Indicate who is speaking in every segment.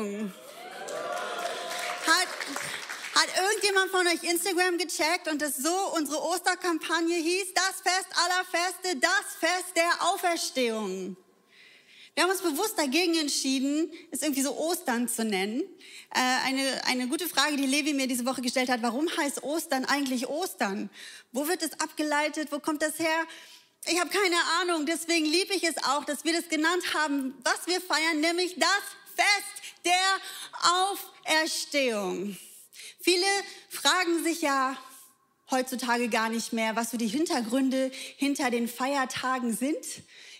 Speaker 1: Auferstehung. Hat, hat irgendjemand von euch Instagram gecheckt und es so unsere Osterkampagne hieß? Das Fest aller Feste, das Fest der Auferstehung. Wir haben uns bewusst dagegen entschieden, es irgendwie so Ostern zu nennen. Äh, eine, eine gute Frage, die Levi mir diese Woche gestellt hat. Warum heißt Ostern eigentlich Ostern? Wo wird es abgeleitet? Wo kommt das her? Ich habe keine Ahnung. Deswegen liebe ich es auch, dass wir das genannt haben, was wir feiern, nämlich das Fest der Auferstehung. Viele fragen sich ja heutzutage gar nicht mehr, was so die Hintergründe hinter den Feiertagen sind.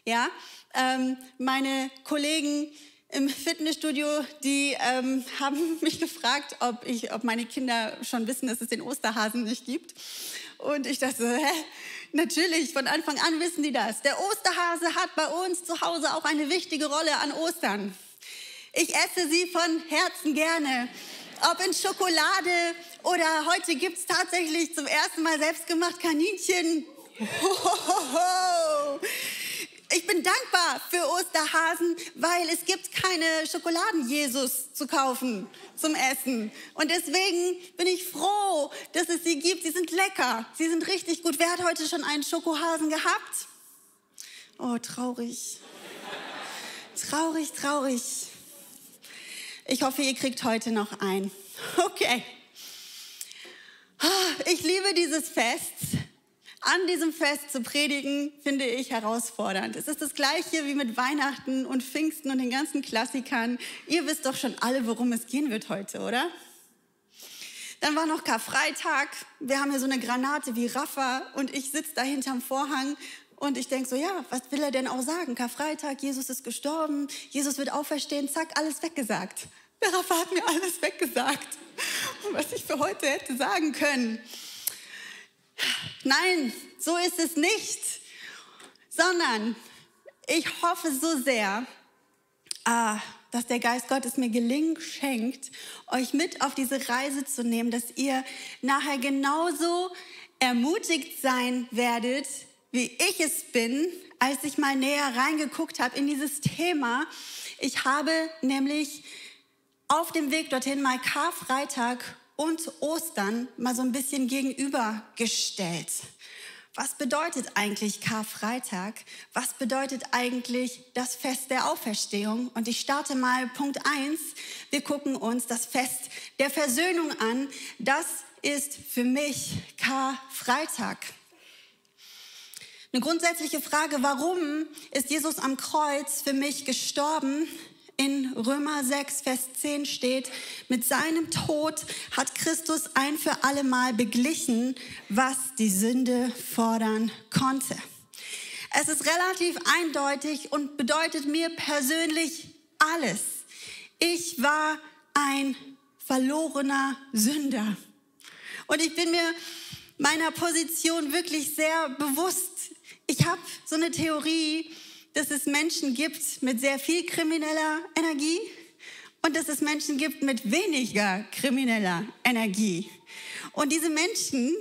Speaker 1: Ja, ähm, meine Kollegen im Fitnessstudio, die ähm, haben mich gefragt, ob, ich, ob meine Kinder schon wissen, dass es den Osterhasen nicht gibt. Und ich dachte, hä? Natürlich, von Anfang an wissen die das. Der Osterhase hat bei uns zu Hause auch eine wichtige Rolle an Ostern. Ich esse sie von Herzen gerne. Ob in Schokolade oder heute gibt es tatsächlich zum ersten Mal selbstgemacht Kaninchen. Hohoho. Ich bin dankbar für Osterhasen, weil es gibt keine Schokoladen-Jesus zu kaufen zum Essen. Und deswegen bin ich froh, dass es sie gibt. Sie sind lecker. Sie sind richtig gut. Wer hat heute schon einen Schokohasen gehabt? Oh, traurig. Traurig, traurig. Ich hoffe, ihr kriegt heute noch einen. Okay. Ah, ich liebe dieses Fest an diesem Fest zu predigen, finde ich herausfordernd. Es ist das gleiche wie mit Weihnachten und Pfingsten und den ganzen Klassikern. Ihr wisst doch schon alle, worum es gehen wird heute, oder? Dann war noch Karfreitag. Wir haben hier so eine Granate wie Rafa und ich sitze da hinterm Vorhang und ich denke so, ja, was will er denn auch sagen? Karfreitag, Jesus ist gestorben, Jesus wird auferstehen, zack, alles weggesagt. Der Rafa hat mir alles weggesagt, was ich für heute hätte sagen können. Nein, so ist es nicht, sondern ich hoffe so sehr, ah, dass der Geist Gottes mir Gelingen schenkt, euch mit auf diese Reise zu nehmen, dass ihr nachher genauso ermutigt sein werdet, wie ich es bin, als ich mal näher reingeguckt habe in dieses Thema. Ich habe nämlich auf dem Weg dorthin mal Karfreitag und Ostern mal so ein bisschen gegenübergestellt. Was bedeutet eigentlich Karfreitag? Was bedeutet eigentlich das Fest der Auferstehung? Und ich starte mal Punkt eins. Wir gucken uns das Fest der Versöhnung an. Das ist für mich Karfreitag. Eine grundsätzliche Frage, warum ist Jesus am Kreuz für mich gestorben? In Römer 6, Vers 10 steht, mit seinem Tod hat Christus ein für allemal beglichen, was die Sünde fordern konnte. Es ist relativ eindeutig und bedeutet mir persönlich alles. Ich war ein verlorener Sünder. Und ich bin mir meiner Position wirklich sehr bewusst. Ich habe so eine Theorie, dass es Menschen gibt mit sehr viel krimineller Energie und dass es Menschen gibt mit weniger krimineller Energie. Und diese Menschen,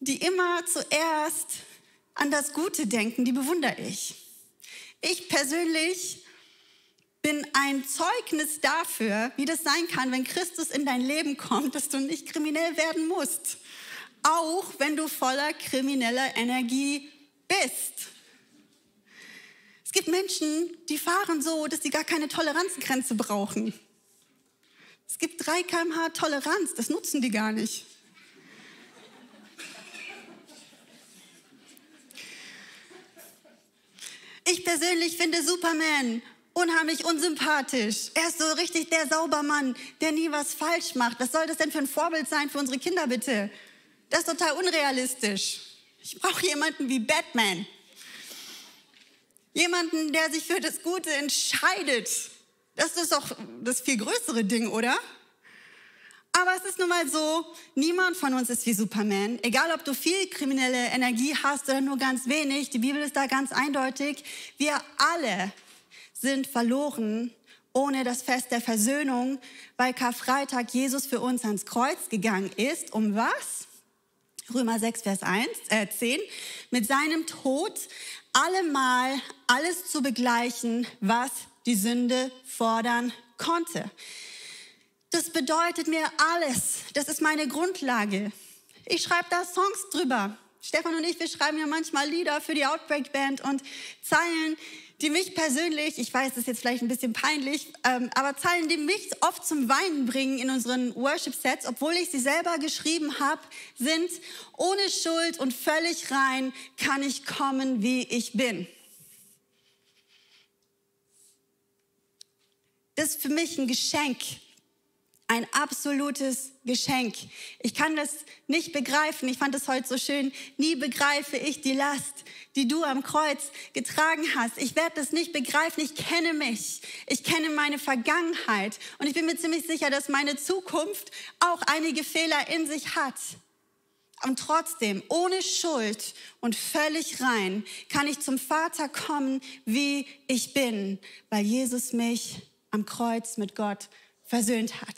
Speaker 1: die immer zuerst an das Gute denken, die bewundere ich. Ich persönlich bin ein Zeugnis dafür, wie das sein kann, wenn Christus in dein Leben kommt, dass du nicht kriminell werden musst. Auch wenn du voller krimineller Energie bist gibt Menschen, die fahren so, dass sie gar keine Toleranzgrenze brauchen. Es gibt 3 kmh Toleranz, das nutzen die gar nicht. Ich persönlich finde Superman unheimlich unsympathisch. Er ist so richtig der Saubermann, der nie was falsch macht. Was soll das denn für ein Vorbild sein für unsere Kinder bitte? Das ist total unrealistisch. Ich brauche jemanden wie Batman. Jemanden, der sich für das Gute entscheidet. Das ist doch das viel größere Ding, oder? Aber es ist nun mal so, niemand von uns ist wie Superman. Egal, ob du viel kriminelle Energie hast oder nur ganz wenig, die Bibel ist da ganz eindeutig. Wir alle sind verloren ohne das Fest der Versöhnung, weil Karfreitag Jesus für uns ans Kreuz gegangen ist. Um was? Römer 6, Vers 1, äh 10. Mit seinem Tod allemal alles zu begleichen, was die Sünde fordern konnte. Das bedeutet mir alles. Das ist meine Grundlage. Ich schreibe da Songs drüber. Stefan und ich, wir schreiben ja manchmal Lieder für die Outbreak Band und Zeilen, die mich persönlich, ich weiß, das ist jetzt vielleicht ein bisschen peinlich, ähm, aber Zeilen, die mich oft zum Weinen bringen in unseren Worship-Sets, obwohl ich sie selber geschrieben habe, sind, ohne Schuld und völlig rein kann ich kommen, wie ich bin. Das ist für mich ein Geschenk, ein absolutes Geschenk. Ich kann das nicht begreifen. Ich fand es heute so schön. Nie begreife ich die Last, die du am Kreuz getragen hast. Ich werde das nicht begreifen. Ich kenne mich. Ich kenne meine Vergangenheit. Und ich bin mir ziemlich sicher, dass meine Zukunft auch einige Fehler in sich hat. Und trotzdem, ohne Schuld und völlig rein, kann ich zum Vater kommen, wie ich bin, weil Jesus mich am Kreuz mit Gott versöhnt hat.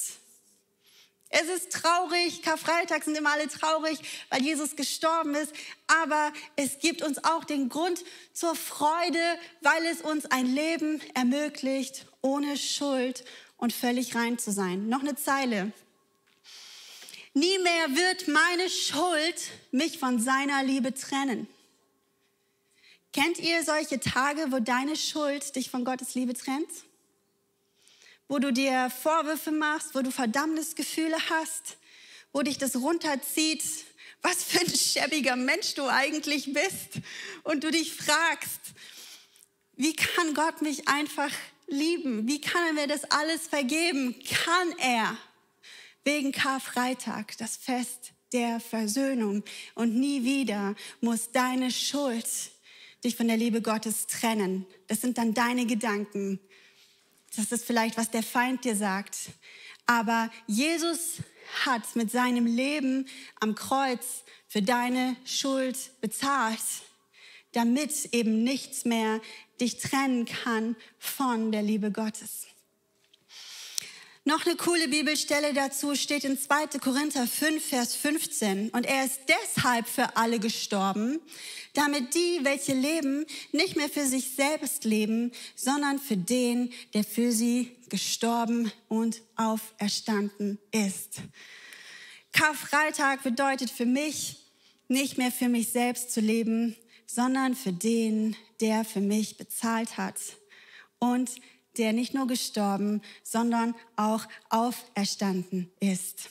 Speaker 1: Es ist traurig, Karfreitag sind immer alle traurig, weil Jesus gestorben ist, aber es gibt uns auch den Grund zur Freude, weil es uns ein Leben ermöglicht, ohne Schuld und völlig rein zu sein. Noch eine Zeile. Nie mehr wird meine Schuld mich von seiner Liebe trennen. Kennt ihr solche Tage, wo deine Schuld dich von Gottes Liebe trennt? Wo du dir Vorwürfe machst, wo du Verdammnisgefühle hast, wo dich das runterzieht, was für ein schäbiger Mensch du eigentlich bist und du dich fragst, wie kann Gott mich einfach lieben? Wie kann er mir das alles vergeben? Kann er wegen Karfreitag, das Fest der Versöhnung und nie wieder muss deine Schuld dich von der Liebe Gottes trennen. Das sind dann deine Gedanken, das ist vielleicht, was der Feind dir sagt. Aber Jesus hat mit seinem Leben am Kreuz für deine Schuld bezahlt, damit eben nichts mehr dich trennen kann von der Liebe Gottes. Noch eine coole Bibelstelle dazu steht in 2. Korinther 5, Vers 15. Und er ist deshalb für alle gestorben, damit die, welche leben, nicht mehr für sich selbst leben, sondern für den, der für sie gestorben und auferstanden ist. Karfreitag bedeutet für mich, nicht mehr für mich selbst zu leben, sondern für den, der für mich bezahlt hat. Und der nicht nur gestorben, sondern auch auferstanden ist.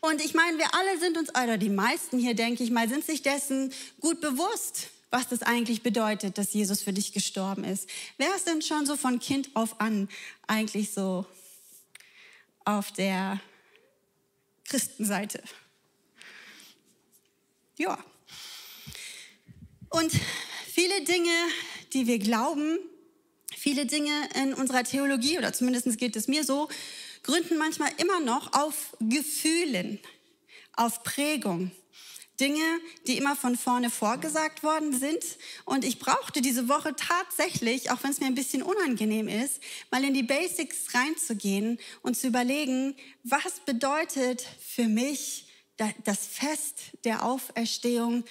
Speaker 1: Und ich meine, wir alle sind uns, oder die meisten hier, denke ich mal, sind sich dessen gut bewusst, was das eigentlich bedeutet, dass Jesus für dich gestorben ist. Wer ist denn schon so von Kind auf an eigentlich so auf der Christenseite? Ja. Und viele Dinge, die wir glauben, Viele Dinge in unserer Theologie, oder zumindest geht es mir so, gründen manchmal immer noch auf Gefühlen, auf Prägung. Dinge, die immer von vorne vorgesagt worden sind. Und ich brauchte diese Woche tatsächlich, auch wenn es mir ein bisschen unangenehm ist, mal in die Basics reinzugehen und zu überlegen, was bedeutet für mich das Fest der Auferstehung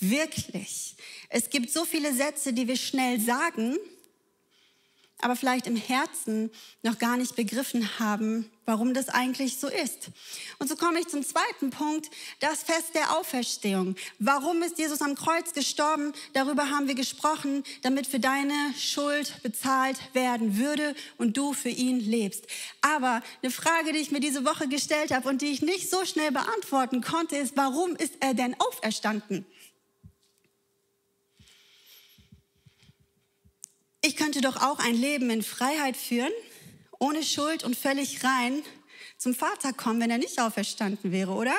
Speaker 1: wirklich? Es gibt so viele Sätze, die wir schnell sagen, aber vielleicht im Herzen noch gar nicht begriffen haben, warum das eigentlich so ist. Und so komme ich zum zweiten Punkt, das Fest der Auferstehung. Warum ist Jesus am Kreuz gestorben? Darüber haben wir gesprochen, damit für deine Schuld bezahlt werden würde und du für ihn lebst. Aber eine Frage, die ich mir diese Woche gestellt habe und die ich nicht so schnell beantworten konnte, ist, warum ist er denn auferstanden? Ich könnte doch auch ein Leben in Freiheit führen, ohne Schuld und völlig rein zum Vater kommen, wenn er nicht auferstanden wäre, oder?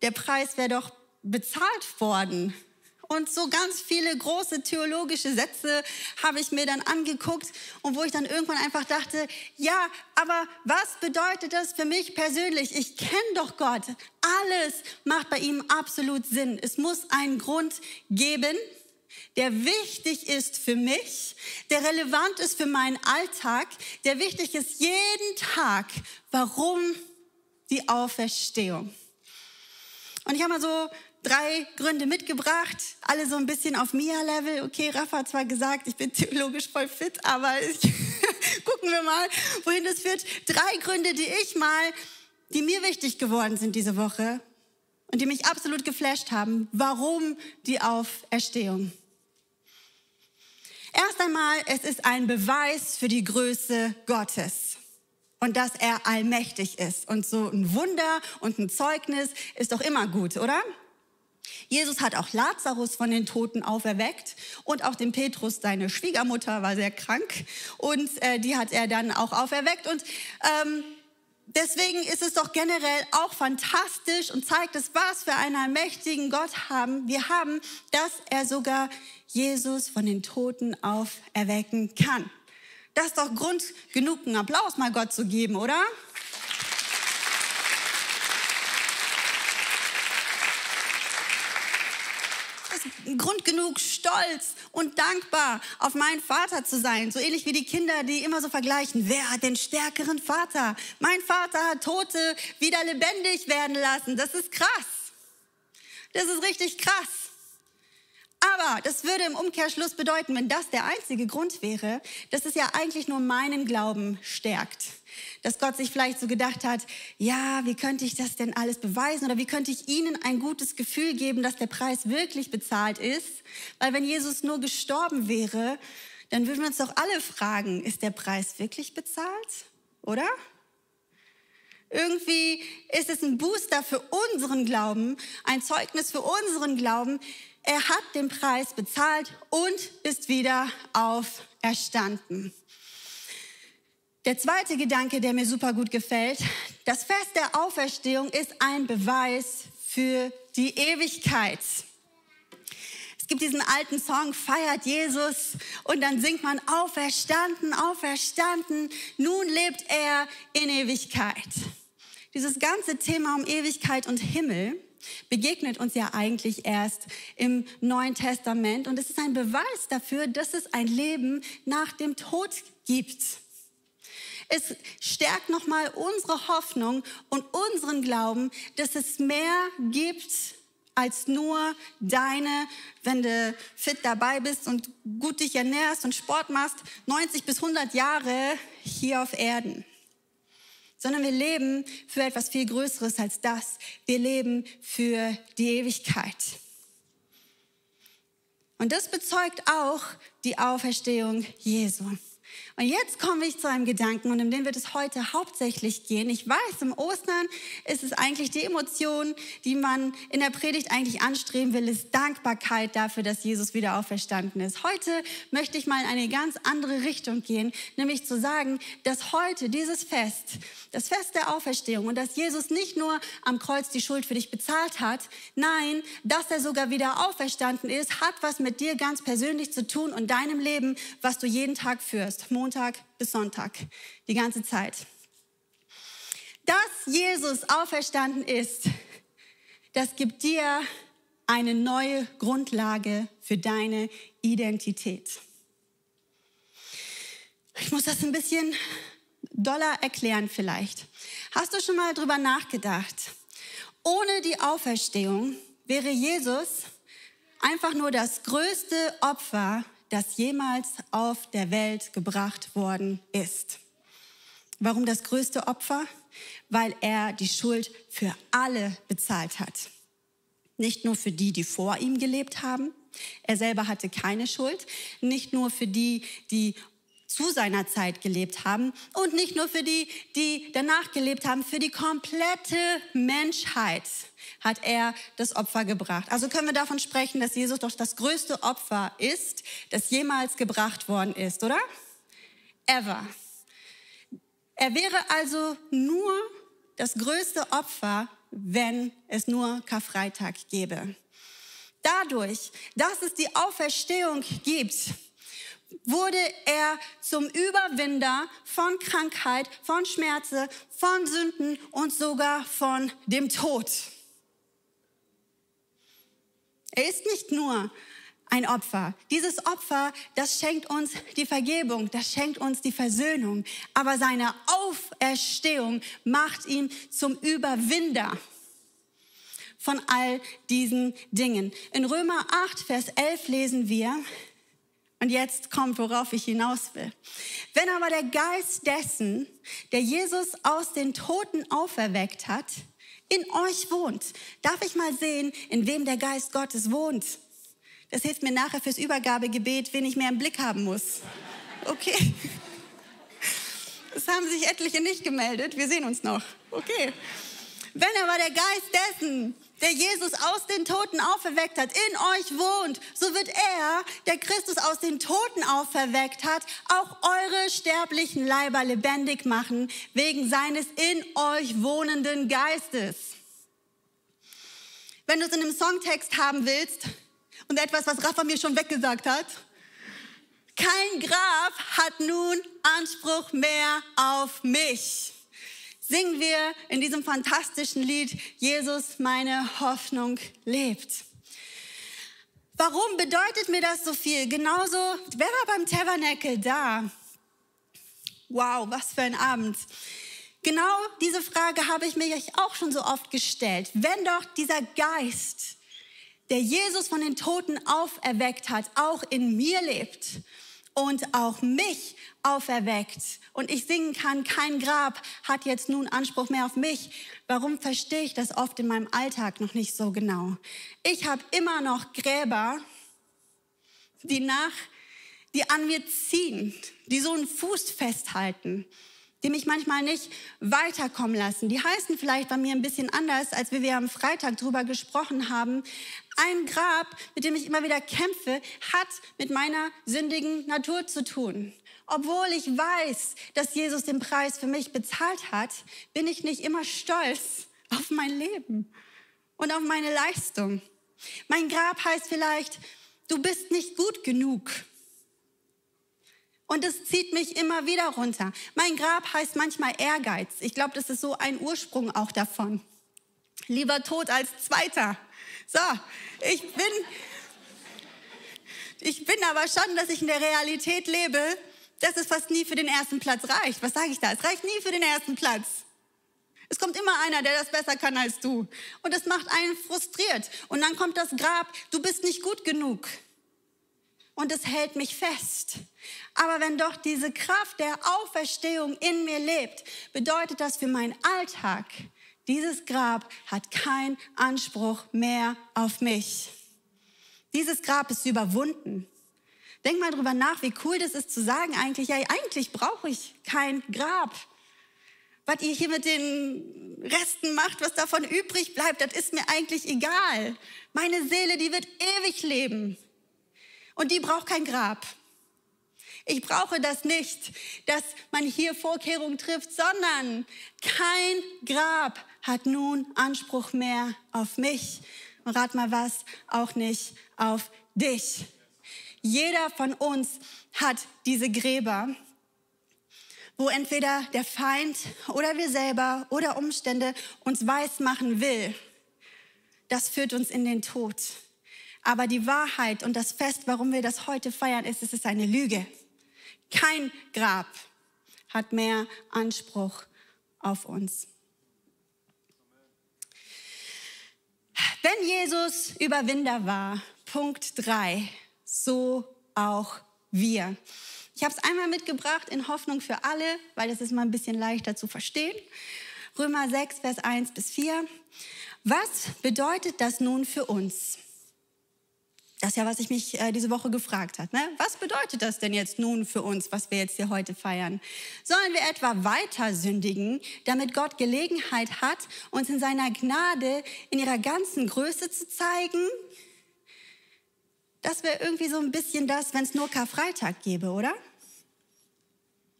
Speaker 1: Der Preis wäre doch bezahlt worden. Und so ganz viele große theologische Sätze habe ich mir dann angeguckt und wo ich dann irgendwann einfach dachte, ja, aber was bedeutet das für mich persönlich? Ich kenne doch Gott. Alles macht bei ihm absolut Sinn. Es muss einen Grund geben, der wichtig ist für mich, der relevant ist für meinen Alltag, der wichtig ist jeden Tag. Warum die Auferstehung? Und ich habe mal so drei Gründe mitgebracht, alle so ein bisschen auf Mia-Level. Okay, Rafa hat zwar gesagt, ich bin theologisch voll fit, aber ich, Gucken wir mal, wohin das führt. Drei Gründe, die ich mal, die mir wichtig geworden sind diese Woche und die mich absolut geflasht haben, warum die Auferstehung. Erst einmal, es ist ein Beweis für die Größe Gottes und dass er allmächtig ist. Und so ein Wunder und ein Zeugnis ist doch immer gut, oder? Jesus hat auch Lazarus von den Toten auferweckt und auch den Petrus, seine Schwiegermutter, war sehr krank und äh, die hat er dann auch auferweckt. Und ähm, deswegen ist es doch generell auch fantastisch und zeigt es, was für einen allmächtigen Gott haben. Wir haben, dass er sogar Jesus von den Toten auferwecken kann. Das ist doch Grund genug, einen Applaus mal Gott zu geben, oder? Grund genug, stolz und dankbar auf meinen Vater zu sein. So ähnlich wie die Kinder, die immer so vergleichen. Wer hat den stärkeren Vater? Mein Vater hat Tote wieder lebendig werden lassen. Das ist krass. Das ist richtig krass. Aber das würde im Umkehrschluss bedeuten, wenn das der einzige Grund wäre, dass es ja eigentlich nur meinen Glauben stärkt. Dass Gott sich vielleicht so gedacht hat, ja, wie könnte ich das denn alles beweisen oder wie könnte ich Ihnen ein gutes Gefühl geben, dass der Preis wirklich bezahlt ist? Weil wenn Jesus nur gestorben wäre, dann würden wir uns doch alle fragen, ist der Preis wirklich bezahlt? Oder? Irgendwie ist es ein Booster für unseren Glauben, ein Zeugnis für unseren Glauben. Er hat den Preis bezahlt und ist wieder auferstanden. Der zweite Gedanke, der mir super gut gefällt, das Fest der Auferstehung ist ein Beweis für die Ewigkeit. Es gibt diesen alten Song, feiert Jesus und dann singt man auferstanden, auferstanden, nun lebt er in Ewigkeit. Dieses ganze Thema um Ewigkeit und Himmel begegnet uns ja eigentlich erst im Neuen Testament und es ist ein Beweis dafür, dass es ein Leben nach dem Tod gibt. Es stärkt nochmal unsere Hoffnung und unseren Glauben, dass es mehr gibt als nur deine, wenn du fit dabei bist und gut dich ernährst und Sport machst, 90 bis 100 Jahre hier auf Erden. Sondern wir leben für etwas viel Größeres als das. Wir leben für die Ewigkeit. Und das bezeugt auch die Auferstehung Jesu. Und jetzt komme ich zu einem Gedanken und um den wird es heute hauptsächlich gehen. Ich weiß, im Ostern ist es eigentlich die Emotion, die man in der Predigt eigentlich anstreben will, ist Dankbarkeit dafür, dass Jesus wieder auferstanden ist. Heute möchte ich mal in eine ganz andere Richtung gehen, nämlich zu sagen, dass heute dieses Fest, das Fest der Auferstehung und dass Jesus nicht nur am Kreuz die Schuld für dich bezahlt hat, nein, dass er sogar wieder auferstanden ist, hat was mit dir ganz persönlich zu tun und deinem Leben, was du jeden Tag führst. Montag bis Sonntag, die ganze Zeit. Dass Jesus auferstanden ist, das gibt dir eine neue Grundlage für deine Identität. Ich muss das ein bisschen doller erklären vielleicht. Hast du schon mal drüber nachgedacht? Ohne die Auferstehung wäre Jesus einfach nur das größte Opfer, das jemals auf der Welt gebracht worden ist. Warum das größte Opfer? Weil er die Schuld für alle bezahlt hat. Nicht nur für die, die vor ihm gelebt haben. Er selber hatte keine Schuld. Nicht nur für die, die zu seiner Zeit gelebt haben und nicht nur für die, die danach gelebt haben, für die komplette Menschheit hat er das Opfer gebracht. Also können wir davon sprechen, dass Jesus doch das größte Opfer ist, das jemals gebracht worden ist, oder? Ever. Er wäre also nur das größte Opfer, wenn es nur Karfreitag gäbe. Dadurch, dass es die Auferstehung gibt, wurde er zum Überwinder von Krankheit, von Schmerzen, von Sünden und sogar von dem Tod. Er ist nicht nur ein Opfer. Dieses Opfer, das schenkt uns die Vergebung, das schenkt uns die Versöhnung. Aber seine Auferstehung macht ihn zum Überwinder von all diesen Dingen. In Römer 8, Vers 11 lesen wir, Und jetzt kommt, worauf ich hinaus will. Wenn aber der Geist dessen, der Jesus aus den Toten auferweckt hat, in euch wohnt, darf ich mal sehen, in wem der Geist Gottes wohnt. Das hilft mir nachher fürs Übergabegebet, wen ich mehr im Blick haben muss. Okay. Es haben sich etliche nicht gemeldet. Wir sehen uns noch. Okay. Wenn aber der Geist dessen, der Jesus aus den Toten auferweckt hat, in euch wohnt, so wird er, der Christus aus den Toten auferweckt hat, auch eure sterblichen Leiber lebendig machen, wegen seines in euch wohnenden Geistes. Wenn du es in einem Songtext haben willst und etwas, was Rafa mir schon weggesagt hat, kein Grab hat nun Anspruch mehr auf mich. Singen wir in diesem fantastischen Lied, Jesus, meine Hoffnung lebt. Warum bedeutet mir das so viel? Genauso, wer war beim Tabernacle da? Wow, was für ein Abend. Genau diese Frage habe ich mir auch schon so oft gestellt. Wenn doch dieser Geist, der Jesus von den Toten auferweckt hat, auch in mir lebt und auch mich auferweckt und ich singen kann, kein Grab hat jetzt nun Anspruch mehr auf mich. Warum verstehe ich das oft in meinem Alltag noch nicht so genau? Ich habe immer noch Gräber, die nach, die an mir ziehen, die so einen Fuß festhalten, die mich manchmal nicht weiterkommen lassen. Die heißen vielleicht bei mir ein bisschen anders, als wie wir am Freitag drüber gesprochen haben. Ein Grab, mit dem ich immer wieder kämpfe, hat mit meiner sündigen Natur zu tun. Obwohl ich weiß, dass Jesus den Preis für mich bezahlt hat, bin ich nicht immer stolz auf mein Leben und auf meine Leistung. Mein Grab heißt vielleicht, du bist nicht gut genug. Und es zieht mich immer wieder runter. Mein Grab heißt manchmal Ehrgeiz. Ich glaube, das ist so ein Ursprung auch davon. Lieber tot als Zweiter. So, ich bin, ich bin aber schon, dass ich in der Realität lebe, dass es fast nie für den ersten Platz reicht. Was sage ich da? Es reicht nie für den ersten Platz. Es kommt immer einer, der das besser kann als du. Und es macht einen frustriert. Und dann kommt das Grab, du bist nicht gut genug und es hält mich fest. Aber wenn doch diese Kraft der Auferstehung in mir lebt, bedeutet das für meinen Alltag, dieses Grab hat keinen Anspruch mehr auf mich. Dieses Grab ist überwunden. Denk mal drüber nach, wie cool das ist zu sagen eigentlich, ja, eigentlich brauche ich kein Grab. Was ihr hier mit den Resten macht, was davon übrig bleibt, das ist mir eigentlich egal. Meine Seele, die wird ewig leben. Und die braucht kein Grab. Ich brauche das nicht, dass man hier Vorkehrungen trifft, sondern kein Grab hat nun Anspruch mehr auf mich. Und rat mal was, auch nicht auf dich. Jeder von uns hat diese Gräber, wo entweder der Feind oder wir selber oder Umstände uns weismachen will. Das führt uns in den Tod. Aber die Wahrheit und das Fest, warum wir das heute feiern, ist, es ist eine Lüge. Kein Grab hat mehr Anspruch auf uns. Wenn Jesus Überwinder war, Punkt drei, so auch wir. Ich habe es einmal mitgebracht in Hoffnung für alle, weil es ist mal ein bisschen leichter zu verstehen. Römer 6, Vers 1 bis 4. Was bedeutet das nun für uns? Das ist ja, was ich mich äh, diese Woche gefragt habe. Ne? Was bedeutet das denn jetzt nun für uns, was wir jetzt hier heute feiern? Sollen wir etwa weiter sündigen, damit Gott Gelegenheit hat, uns in seiner Gnade in ihrer ganzen Größe zu zeigen? Das wäre irgendwie so ein bisschen das, wenn es nur Karfreitag gäbe, oder?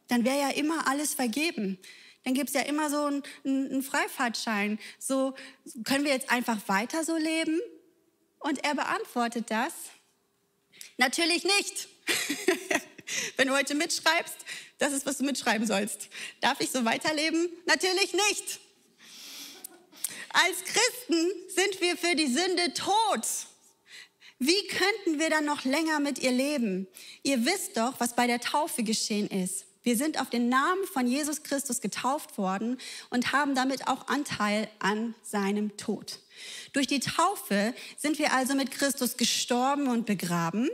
Speaker 1: Dann wäre ja immer alles vergeben. Dann gibt es ja immer so einen, Freifahrtschein. So können wir jetzt einfach weiter so leben? Und er beantwortet das. Natürlich nicht. Wenn du heute mitschreibst, das ist, was du mitschreiben sollst. Darf ich so weiterleben? Natürlich nicht. Als Christen sind wir für die Sünde tot. Wie könnten wir dann noch länger mit ihr leben? Ihr wisst doch, was bei der Taufe geschehen ist. Wir sind auf den Namen von Jesus Christus getauft worden und haben damit auch Anteil an seinem Tod. Durch die Taufe sind wir also mit Christus gestorben und begraben.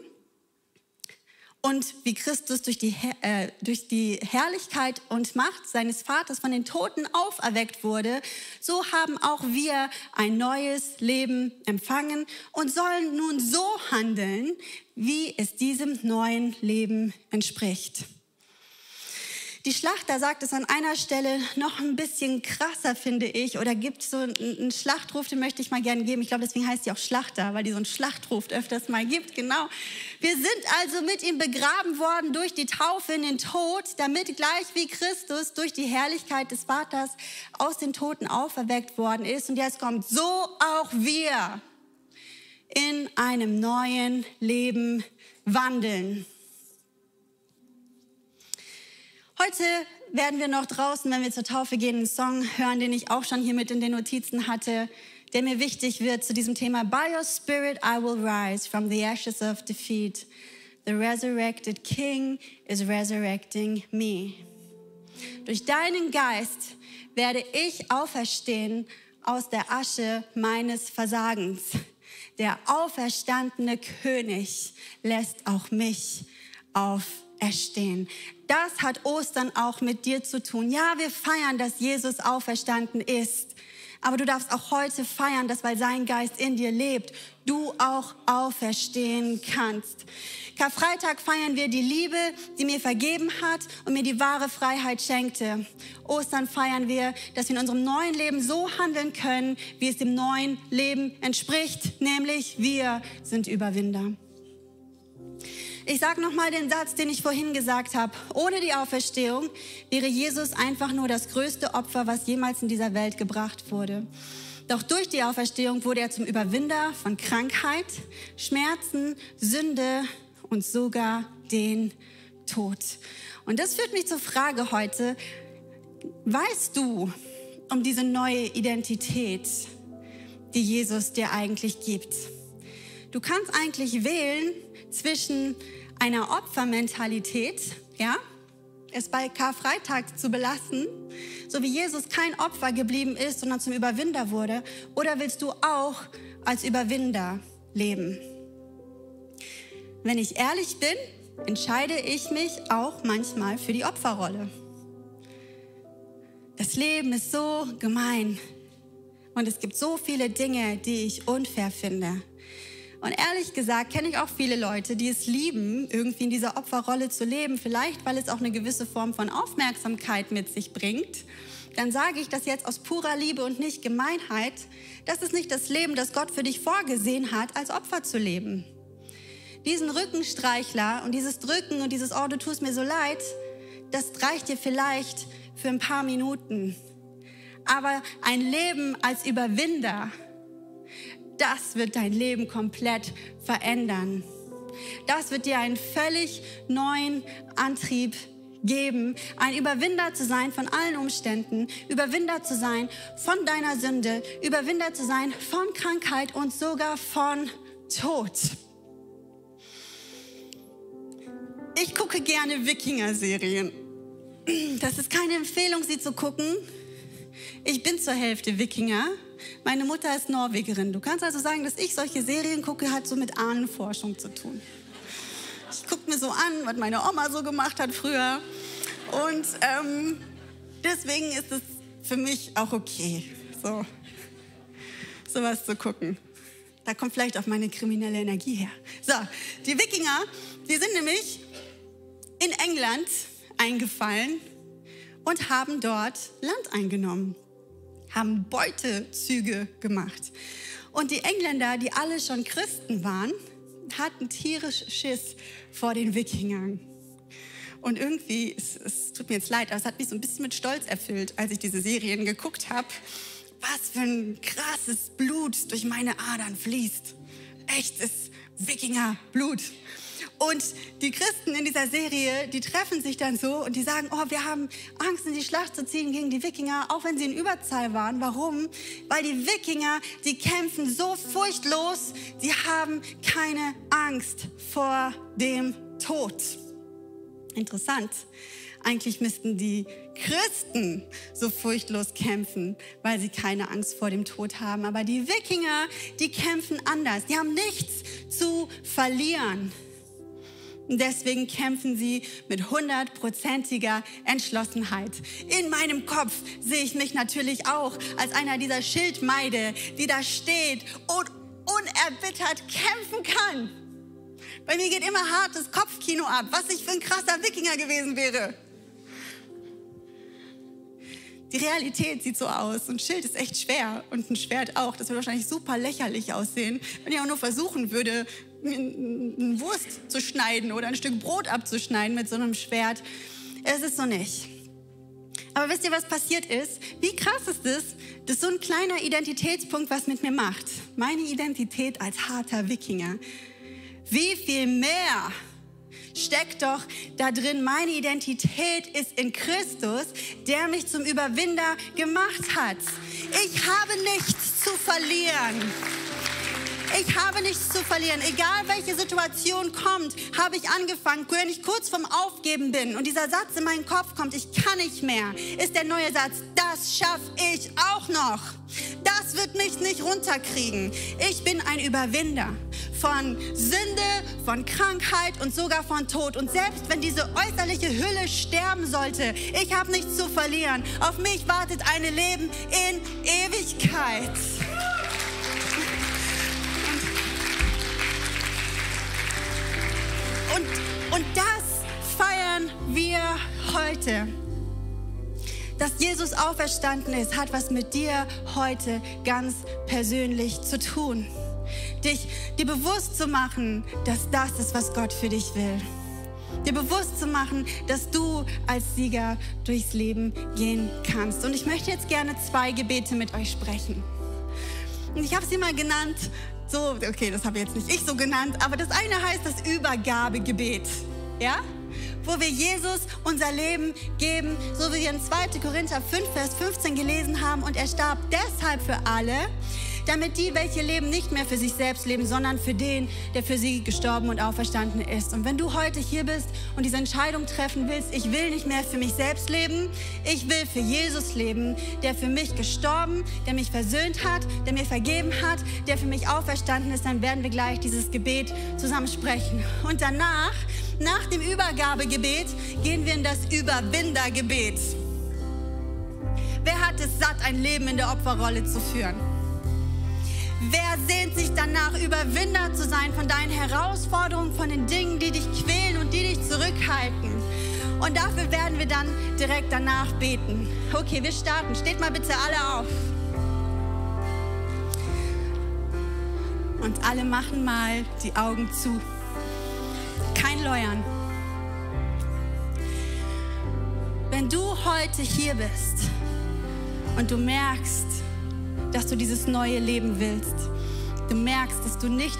Speaker 1: Und wie Christus durch die, äh, durch die Herrlichkeit und Macht seines Vaters von den Toten auferweckt wurde, so haben auch wir ein neues Leben empfangen und sollen nun so handeln, wie es diesem neuen Leben entspricht. Die Schlachter sagt es an einer Stelle noch ein bisschen krasser, finde ich, oder gibt so einen Schlachtruf, den möchte ich mal gerne geben. Ich glaube, deswegen heißt sie auch Schlachter, weil die so einen Schlachtruf öfters mal gibt. Genau. Wir sind also mit ihm begraben worden durch die Taufe in den Tod, damit gleich wie Christus durch die Herrlichkeit des Vaters aus den Toten auferweckt worden ist. Und jetzt kommt so auch wir in einem neuen Leben wandeln. Heute werden wir noch draußen, wenn wir zur Taufe gehen, einen Song hören, den ich auch schon hier mit in den Notizen hatte, der mir wichtig wird zu diesem Thema. By your spirit I will rise from the ashes of defeat. The resurrected King is resurrecting me. Durch deinen Geist werde ich auferstehen aus der Asche meines Versagens. Der auferstandene König lässt auch mich auferstehen das hat Ostern auch mit dir zu tun. Ja, wir feiern, dass Jesus auferstanden ist. Aber du darfst auch heute feiern, dass weil sein Geist in dir lebt, du auch auferstehen kannst. Karfreitag feiern wir die Liebe, die mir vergeben hat und mir die wahre Freiheit schenkte. Ostern feiern wir, dass wir in unserem neuen Leben so handeln können, wie es dem neuen Leben entspricht, nämlich wir sind Überwinder. Ich sage nochmal den Satz, den ich vorhin gesagt habe. Ohne die Auferstehung wäre Jesus einfach nur das größte Opfer, was jemals in dieser Welt gebracht wurde. Doch durch die Auferstehung wurde er zum Überwinder von Krankheit, Schmerzen, Sünde und sogar den Tod. Und das führt mich zur Frage heute, weißt du um diese neue Identität, die Jesus dir eigentlich gibt? Du kannst eigentlich wählen zwischen einer Opfermentalität, ja, es bei Karfreitag zu belassen, so wie Jesus kein Opfer geblieben ist, sondern zum Überwinder wurde? Oder willst du auch als Überwinder leben? Wenn ich ehrlich bin, entscheide ich mich auch manchmal für die Opferrolle. Das Leben ist so gemein und es gibt so viele Dinge, die ich unfair finde. Und ehrlich gesagt kenne ich auch viele Leute, die es lieben, irgendwie in dieser Opferrolle zu leben, vielleicht weil es auch eine gewisse Form von Aufmerksamkeit mit sich bringt. Dann sage ich das jetzt aus purer Liebe und nicht Gemeinheit. Das ist nicht das Leben, das Gott für dich vorgesehen hat, als Opfer zu leben. Diesen Rückenstreichler und dieses Drücken und dieses Oh, du tust mir so leid, das reicht dir vielleicht für ein paar Minuten. Aber ein Leben als Überwinder, das wird dein Leben komplett verändern. Das wird dir einen völlig neuen Antrieb geben, ein Überwinder zu sein von allen Umständen, Überwinder zu sein von deiner Sünde, Überwinder zu sein von Krankheit und sogar von Tod. Ich gucke gerne Wikinger-Serien. Das ist keine Empfehlung, sie zu gucken. Ich bin zur Hälfte Wikinger meine Mutter ist Norwegerin. Du kannst also sagen, dass ich solche Serien gucke, hat so mit Ahnenforschung zu tun. Ich gucke mir so an, was meine Oma so gemacht hat früher. Und ähm, deswegen ist es für mich auch okay, so sowas zu gucken. Da kommt vielleicht auch meine kriminelle Energie her. So, die Wikinger, die sind nämlich in England eingefallen und haben dort Land eingenommen haben Beutezüge gemacht. Und die Engländer, die alle schon Christen waren, hatten tierisch Schiss vor den Wikingern. Und irgendwie, es, es, tut mir jetzt leid, aber es hat mich so ein bisschen mit Stolz erfüllt, als ich diese Serien geguckt habe. Was für ein krasses Blut durch meine Adern fließt. Echtes Wikingerblut. Und die Christen in dieser Serie, die treffen sich dann so und die sagen, oh, wir haben Angst, in die Schlacht zu ziehen gegen die Wikinger, auch wenn sie in Überzahl waren. Warum? Weil die Wikinger, die kämpfen so furchtlos, sie haben keine Angst vor dem Tod. Interessant. Eigentlich müssten die Christen so furchtlos kämpfen, weil sie keine Angst vor dem Tod haben. Aber die Wikinger, die kämpfen anders. Die haben nichts zu verlieren. Und deswegen kämpfen sie mit hundertprozentiger Entschlossenheit. In meinem Kopf sehe ich mich natürlich auch als einer dieser Schildmeide, die da steht und unerbittert kämpfen kann. Bei mir geht immer hartes Kopfkino ab, was ich für ein krasser Wikinger gewesen wäre. Die Realität sieht so aus. Ein Schild ist echt schwer und ein Schwert auch. Das würde wahrscheinlich super lächerlich aussehen, wenn ich auch nur versuchen würde, eine Wurst zu schneiden oder ein Stück Brot abzuschneiden mit so einem Schwert. Es ist so nicht. Aber wisst ihr, was passiert ist? Wie krass ist es? Das ist so ein kleiner Identitätspunkt, was mit mir macht. Meine Identität als harter Wikinger. Wie viel mehr steckt doch da drin, meine Identität ist in Christus, der mich zum Überwinder gemacht hat. Ich habe nichts zu verlieren. Ich habe nichts zu verlieren. Egal welche Situation kommt, habe ich angefangen, wenn ich kurz vom Aufgeben bin und dieser Satz in meinen Kopf kommt, ich kann nicht mehr, ist der neue Satz, das schaffe ich auch noch. Das wird mich nicht runterkriegen. Ich bin ein Überwinder von Sünde, von Krankheit und sogar von Tod. Und selbst wenn diese äußerliche Hülle sterben sollte, ich habe nichts zu verlieren. Auf mich wartet ein Leben in Ewigkeit. Und, und das feiern wir heute. Dass Jesus auferstanden ist, hat was mit dir heute ganz persönlich zu tun. Dich dir bewusst zu machen, dass das ist, was Gott für dich will. Dir bewusst zu machen, dass du als Sieger durchs Leben gehen kannst. Und ich möchte jetzt gerne zwei Gebete mit euch sprechen. Und ich habe sie mal genannt, so, okay, das habe jetzt nicht ich so genannt, aber das eine heißt das Übergabegebet. Ja? Wo wir Jesus unser Leben geben, so wie wir in 2. Korinther 5, Vers 15 gelesen haben. Und er starb deshalb für alle, damit die, welche leben, nicht mehr für sich selbst leben, sondern für den, der für sie gestorben und auferstanden ist. Und wenn du heute hier bist und diese Entscheidung treffen willst, ich will nicht mehr für mich selbst leben, ich will für Jesus leben, der für mich gestorben, der mich versöhnt hat, der mir vergeben hat, der für mich auferstanden ist, dann werden wir gleich dieses Gebet zusammen sprechen. Und danach, nach dem Übergabegebet, gehen wir in das Überwindergebet. Wer hat es satt, ein Leben in der Opferrolle zu führen? Wer sehnt sich danach, Überwinder zu sein von deinen Herausforderungen, von den Dingen, die dich quälen und die dich zurückhalten? Und dafür werden wir dann direkt danach beten. Okay, wir starten. Steht mal bitte alle auf. Und alle machen mal die Augen zu. Kein Läuern. Wenn du heute hier bist und du merkst, dass du dieses neue Leben willst. Du merkst, dass du nicht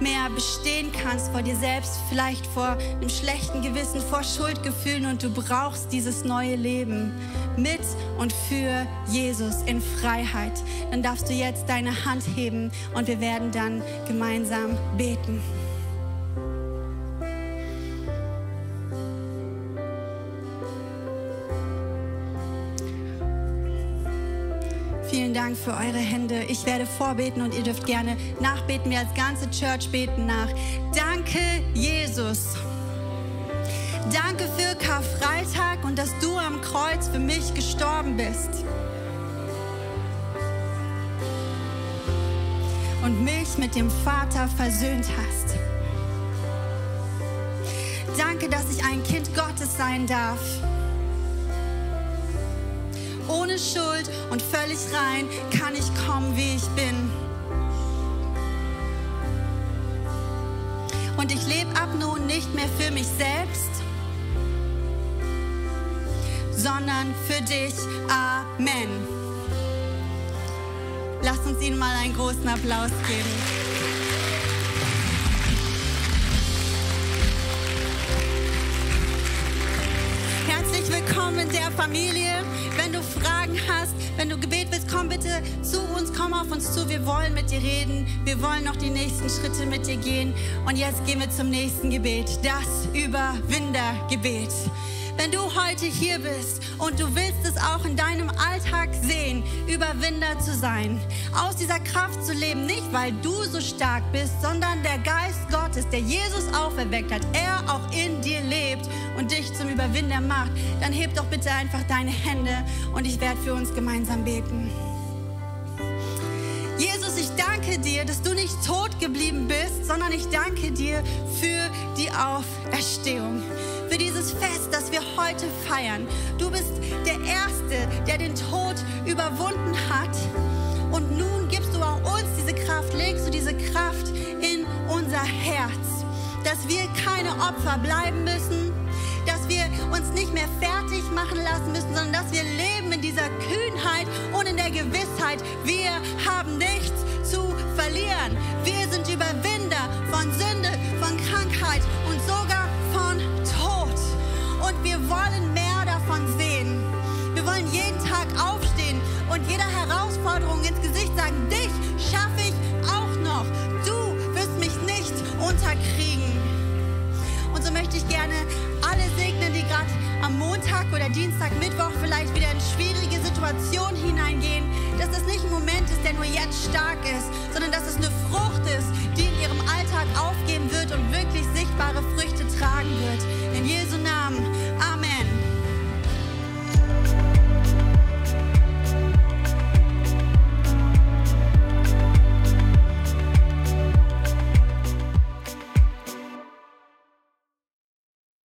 Speaker 1: mehr bestehen kannst vor dir selbst, vielleicht vor einem schlechten Gewissen, vor Schuldgefühlen und du brauchst dieses neue Leben mit und für Jesus in Freiheit. Dann darfst du jetzt deine Hand heben und wir werden dann gemeinsam beten. Vielen Dank für eure Hände. Ich werde vorbeten und ihr dürft gerne nachbeten. Wir als ganze Church beten nach. Danke, Jesus. Danke für Karfreitag und dass du am Kreuz für mich gestorben bist. Und mich mit dem Vater versöhnt hast. Danke, dass ich ein Kind Gottes sein darf ohne Schuld und völlig rein kann ich kommen, wie ich bin. Und ich lebe ab nun nicht mehr für mich selbst, sondern für dich. Amen. Lasst uns ihnen mal einen großen Applaus geben. Willkommen in der Familie. Wenn du Fragen hast, wenn du Gebet willst, komm bitte zu uns, komm auf uns zu. Wir wollen mit dir reden. Wir wollen noch die nächsten Schritte mit dir gehen. Und jetzt gehen wir zum nächsten Gebet, das Überwindergebet. Wenn du heute hier bist und du willst es auch in deinem Alltag sehen, Überwinder zu sein, aus dieser Kraft zu leben, nicht weil du so stark bist, sondern der Geist Gottes, der Jesus auferweckt hat, er auch in dir lebt und dich zum Überwinder macht, dann heb doch bitte einfach deine Hände und ich werde für uns gemeinsam beten. Jesus, ich danke dir, dass du nicht tot geblieben bist, sondern ich danke dir für die Auferstehung für dieses Fest, das wir heute feiern. Du bist der Erste, der den Tod überwunden hat. Und nun gibst du auch uns diese Kraft, legst du diese Kraft in unser Herz, dass wir keine Opfer bleiben müssen, wir uns nicht mehr fertig machen lassen müssen, sondern dass wir leben in dieser Kühnheit und in der Gewissheit, wir haben nichts zu verlieren. Wir sind Überwinder von Sünde, von Krankheit und sogar von Tod. Und wir wollen mehr davon sehen. Wir wollen jeden Tag aufstehen und jeder Herausforderung ins Gesicht sagen, dich schaffe ich auch noch. Du wirst mich nicht unterkriegen. Und so möchte ich gerne segnen, die gerade am Montag oder Dienstag, Mittwoch vielleicht wieder in schwierige Situationen hineingehen, dass das nicht ein Moment ist, der nur jetzt stark ist, sondern dass es eine Frucht ist, die in ihrem Alltag aufgehen wird und wirklich sichtbare Früchte tragen wird.